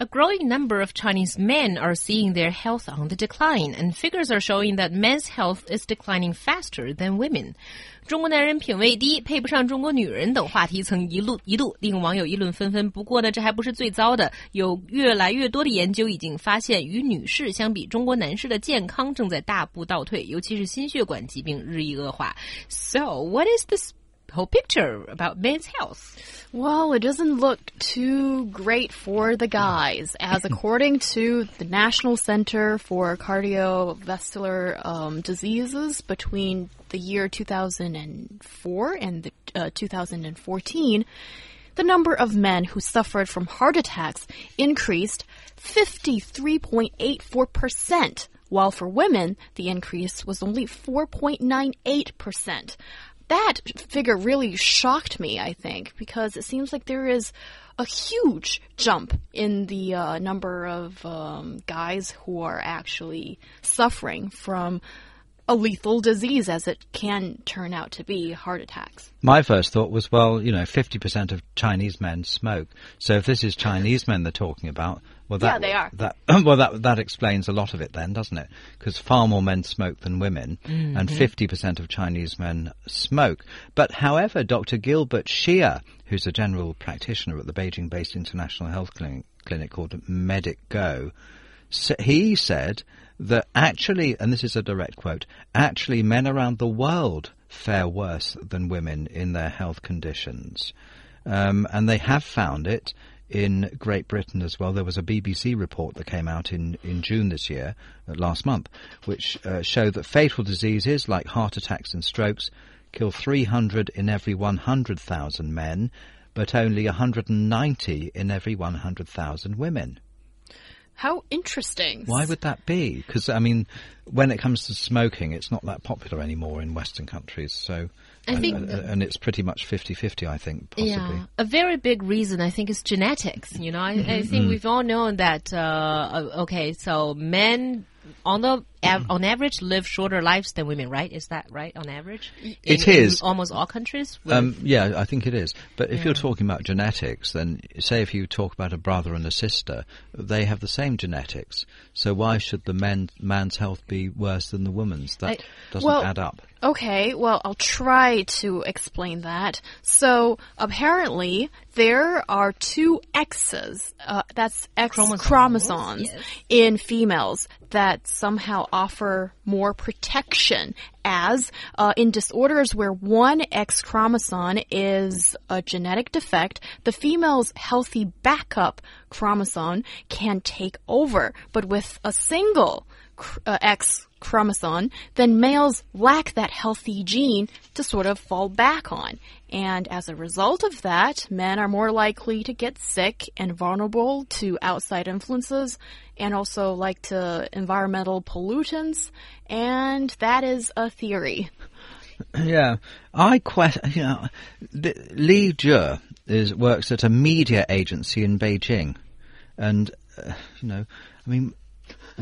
A growing number of Chinese men are seeing their health on the decline, and figures are showing that men's health is declining faster than women. 中国男人品味低，配不上中国女人等话题曾一路一度令网友议论纷纷。不过呢，这还不是最糟的，有越来越多的研究已经发现，与女士相比，中国男士的健康正在大步倒退，尤其是心血管疾病日益恶化。So, what is this? Whole picture about men's health? Well, it doesn't look too great for the guys, as according to the National Center for Cardiovascular um, Diseases, between the year 2004 and the, uh, 2014, the number of men who suffered from heart attacks increased 53.84%, while for women, the increase was only 4.98% that figure really shocked me, I think, because it seems like there is a huge jump in the uh, number of um, guys who are actually suffering from a lethal disease as it can turn out to be heart attacks. My first thought was, well, you know, 50% of Chinese men smoke. So if this is Chinese men they're talking about, well, that, yeah, they are. That, well, that, that explains a lot of it then, doesn't it? Because far more men smoke than women, mm-hmm. and 50% of Chinese men smoke. But however, Dr. Gilbert Xia, who's a general practitioner at the Beijing-based international health clinic, clinic called MedicGo, he said that actually, and this is a direct quote, actually men around the world fare worse than women in their health conditions. Um, and they have found it in Great Britain as well. There was a BBC report that came out in, in June this year, uh, last month, which uh, showed that fatal diseases like heart attacks and strokes kill 300 in every 100,000 men, but only 190 in every 100,000 women. How interesting. Why would that be? Because, I mean, when it comes to smoking, it's not that popular anymore in Western countries. So, I and, think, and, and it's pretty much 50-50, I think, possibly. Yeah, a very big reason I think is genetics. You know, I, I think mm-hmm. we've all known that. Uh, okay, so men on the av on average live shorter lives than women, right? Is that right on average? In, it is almost all countries. Um, yeah, I think it is. But if yeah. you're talking about genetics, then say if you talk about a brother and a sister, they have the same genetics. So why should the men man's health be worse than the woman's? That I, doesn't well, add up. Okay, well, I'll try to explain that. So apparently, there are two X's, uh, that's X chromosomes, chromosomes yes. in females that somehow offer more protection as uh, in disorders where one X chromosome is a genetic defect, the female's healthy backup chromosome can take over. But with a single uh, X chromosome, then males lack that healthy gene to sort of fall back on. And as a result of that, men are more likely to get sick and vulnerable to outside influences and also like to environmental pollutants. And that is a theory. Yeah, I question. You know, Li Jie is works at a media agency in Beijing, and uh, you know, I mean,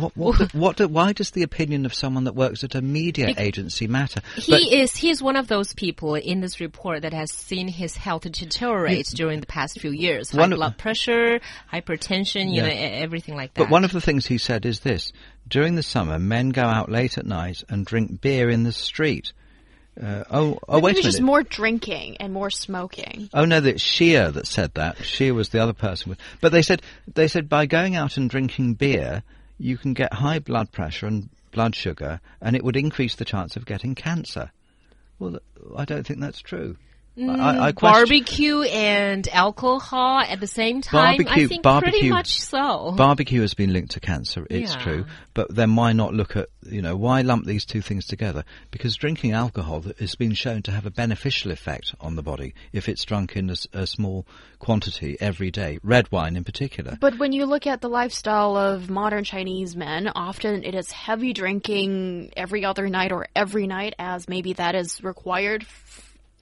what, what, what do, why does the opinion of someone that works at a media agency matter? He but, is he's one of those people in this report that has seen his health deteriorate during the past few years. High blood pressure, hypertension, you yeah. know, everything like that. But one of the things he said is this: during the summer, men go out late at night and drink beer in the street. Uh, oh, oh, wait a minute. just more drinking and more smoking. Oh no, that Xia that said that. Xia was the other person. But they said they said by going out and drinking beer, you can get high blood pressure and blood sugar, and it would increase the chance of getting cancer. Well, I don't think that's true. Mm, I, I barbecue and alcohol at the same time. Barbecue, I think barbecue, pretty much so. Barbecue has been linked to cancer. It's yeah. true, but then why not look at you know why lump these two things together? Because drinking alcohol has been shown to have a beneficial effect on the body if it's drunk in a, a small quantity every day. Red wine in particular. But when you look at the lifestyle of modern Chinese men, often it is heavy drinking every other night or every night, as maybe that is required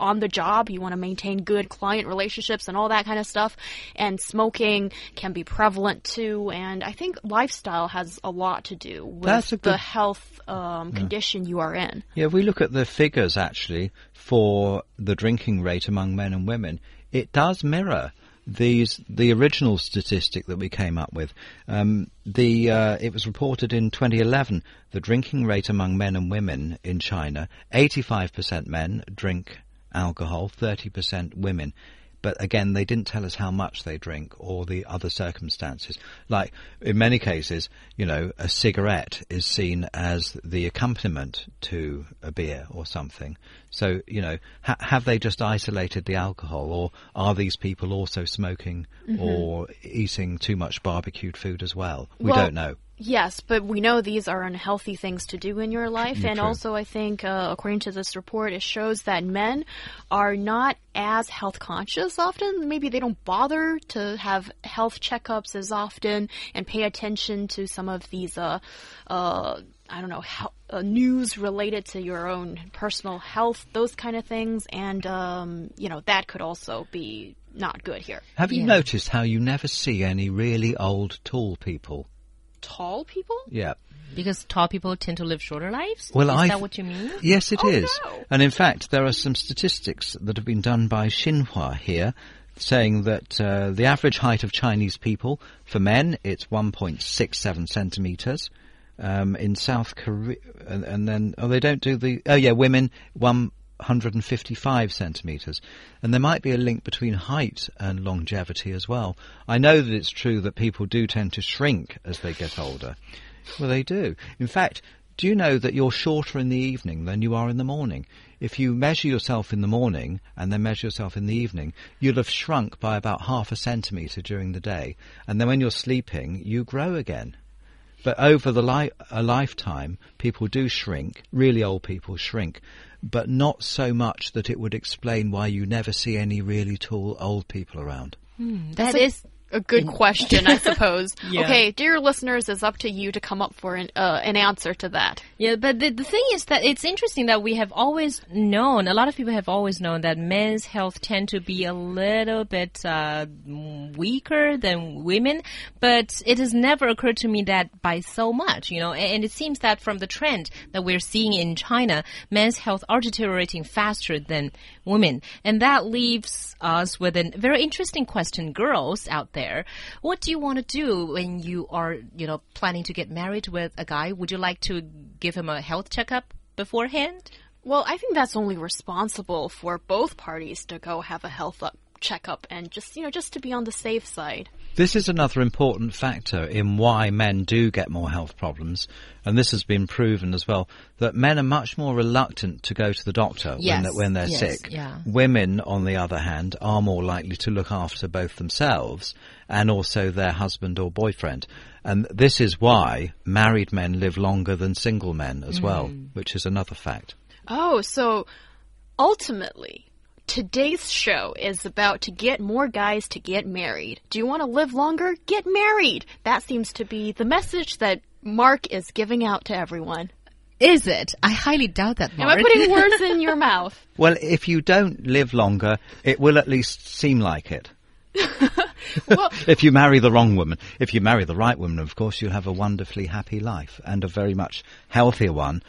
on the job, you want to maintain good client relationships and all that kind of stuff. And smoking can be prevalent too. And I think lifestyle has a lot to do with good, the health um, yeah. condition you are in. Yeah, if we look at the figures actually for the drinking rate among men and women, it does mirror these the original statistic that we came up with. Um, the uh, it was reported in 2011 the drinking rate among men and women in China 85% men drink alcohol, 30% women. But again, they didn't tell us how much they drink or the other circumstances. Like, in many cases, you know, a cigarette is seen as the accompaniment to a beer or something. So, you know, ha- have they just isolated the alcohol or are these people also smoking mm-hmm. or eating too much barbecued food as well? We well, don't know. Yes, but we know these are unhealthy things to do in your life. Mm, and also, I think, uh, according to this report, it shows that men are not as health conscious often. Maybe they don't bother to have health checkups as often and pay attention to some of these, uh, uh, I don't know, uh, news related to your own personal health, those kind of things. And, um, you know, that could also be not good here. Have you yeah. noticed how you never see any really old, tall people? Tall people? Yeah. Because tall people tend to live shorter lives? Well, is I that what you mean? Yes, it oh, is. No. And in fact, there are some statistics that have been done by Xinhua here saying that uh, the average height of Chinese people, for men, it's 1.67 centimetres. Um, in South Korea, and, and, then, oh, they don't do the, oh yeah, women, one 155 centimetres. And there might be a link between height and longevity as well. I know that it's true that people do tend to shrink as they get older. Well, they do. In fact, do you know that you're shorter in the evening than you are in the morning? If you measure yourself in the morning and then measure yourself in the evening, you'll have shrunk by about half a centimetre during the day. And then when you're sleeping, you grow again. But over the li- a lifetime, people do shrink. Really old people shrink but not so much that it would explain why you never see any really tall old people around. Hmm, that is a good question, I suppose. yeah. Okay, dear listeners, it's up to you to come up for an, uh, an answer to that. Yeah, but the, the thing is that it's interesting that we have always known, a lot of people have always known that men's health tend to be a little bit uh, weaker than women, but it has never occurred to me that by so much, you know, and it seems that from the trend that we're seeing in China, men's health are deteriorating faster than women. And that leaves us with a very interesting question, girls out there there. What do you want to do when you are, you know, planning to get married with a guy? Would you like to give him a health checkup beforehand? Well, I think that's only responsible for both parties to go have a health checkup and just, you know, just to be on the safe side. This is another important factor in why men do get more health problems, and this has been proven as well, that men are much more reluctant to go to the doctor yes. when, they're, when they're yes, sick. Yeah. Women, on the other hand, are more likely to look after both themselves and also their husband or boyfriend. And this is why married men live longer than single men as mm. well, which is another fact. Oh, so ultimately, Today's show is about to get more guys to get married. Do you want to live longer? Get married. That seems to be the message that Mark is giving out to everyone. Is it? I highly doubt that, Mark. Am I putting words in your mouth? Well, if you don't live longer, it will at least seem like it. well, if you marry the wrong woman, if you marry the right woman, of course, you'll have a wonderfully happy life and a very much healthier one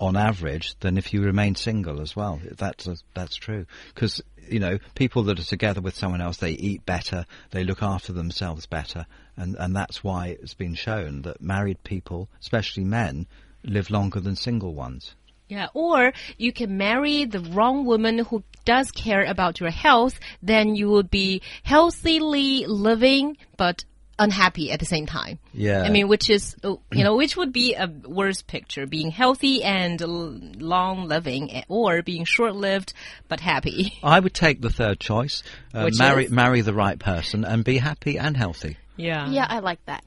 on average than if you remain single as well. That's that's true because you know people that are together with someone else they eat better, they look after themselves better, and and that's why it's been shown that married people, especially men, live longer than single ones. Yeah, or you can marry the wrong woman who does care about your health, then you would be healthily living, but unhappy at the same time. Yeah. I mean, which is, uh, you know, which would be a worse picture, being healthy and long living eh, or being short lived but happy. I would take the third choice. Uh, marry, is? marry the right person and be happy and healthy. Yeah. Yeah, I like that.